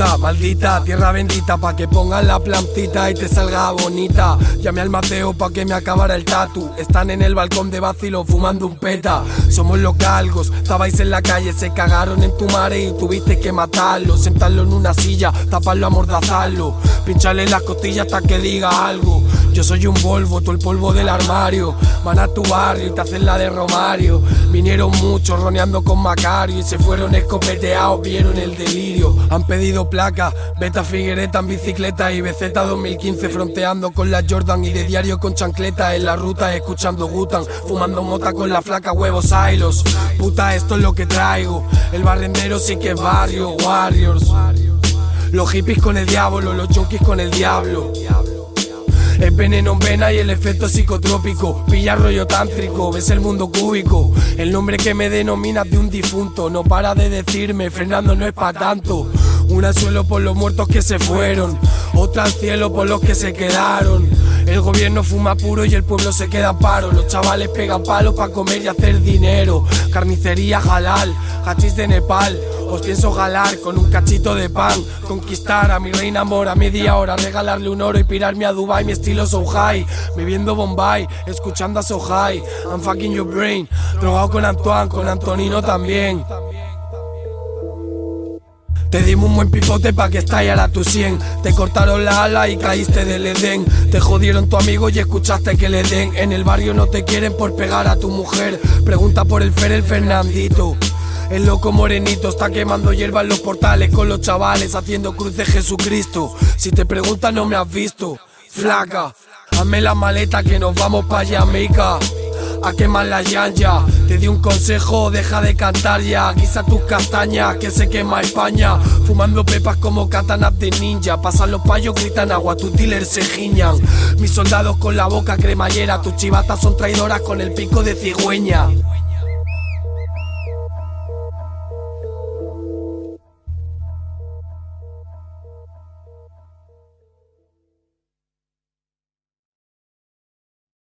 Maldita, tierra bendita Pa' que pongan la plantita y te salga bonita. Llamé al Mateo pa' que me acabara el tatu. Están en el balcón de vacilo fumando un peta. Somos los galgos, estabais en la calle Se cagaron en tu mare y tuviste que matarlo. Sentarlo en una silla, taparlo, amordazarlo. Pincharle las costillas hasta que diga algo. Yo soy un Volvo, todo el polvo del armario. Van a tu barrio y te hacen la de Romario. Vinieron muchos roneando con Macario Y se fueron escopeteados, vieron el delirio. Han pedido placa, Beta Figuereta en bicicleta y BZ 2015 fronteando con la Jordan y de diario con chancleta en la ruta escuchando Gutan, fumando mota con la flaca huevos silos. Puta, esto es lo que traigo. El barrendero sí que es barrio, Warriors. Los hippies con el diablo, los junkies con el diablo. Es veneno en vena y el efecto psicotrópico. Pilla rollo tántrico, ves el mundo cúbico. El nombre que me denominas de un difunto. No para de decirme, Fernando no es pa' tanto. Una al suelo por los muertos que se fueron, otra al cielo por los que se quedaron. El gobierno fuma puro y el pueblo se queda paro. Los chavales pegan palos para comer y hacer dinero. Carnicería halal, hachís de Nepal. Os pienso jalar con un cachito de pan. Conquistar a mi reina amor a media hora. Regalarle un oro y pirarme a Dubai. Mi estilo so high. Bebiendo Bombay, escuchando a So High. I'm fucking your brain. Drogado con Antoine, con Antonino también. Te dimos un buen pipote pa' que estallara tu 100 Te cortaron la ala y caíste del Edén. Te jodieron tu amigo y escuchaste que le den. En el barrio no te quieren por pegar a tu mujer. Pregunta por el Fer, el Fernandito. El loco morenito está quemando hierba en los portales con los chavales haciendo cruz de Jesucristo. Si te preguntas no me has visto, flaca. Hazme la maleta que nos vamos pa' Jamaica a quemar la yanya. Te di un consejo, deja de cantar ya. Guisa tus castañas, que se quema España. Fumando pepas como katanas de ninja. Pasan los payos, gritan agua, tus dealers se giñan. Mis soldados con la boca cremallera, tus chivatas son traidoras con el pico de cigüeña.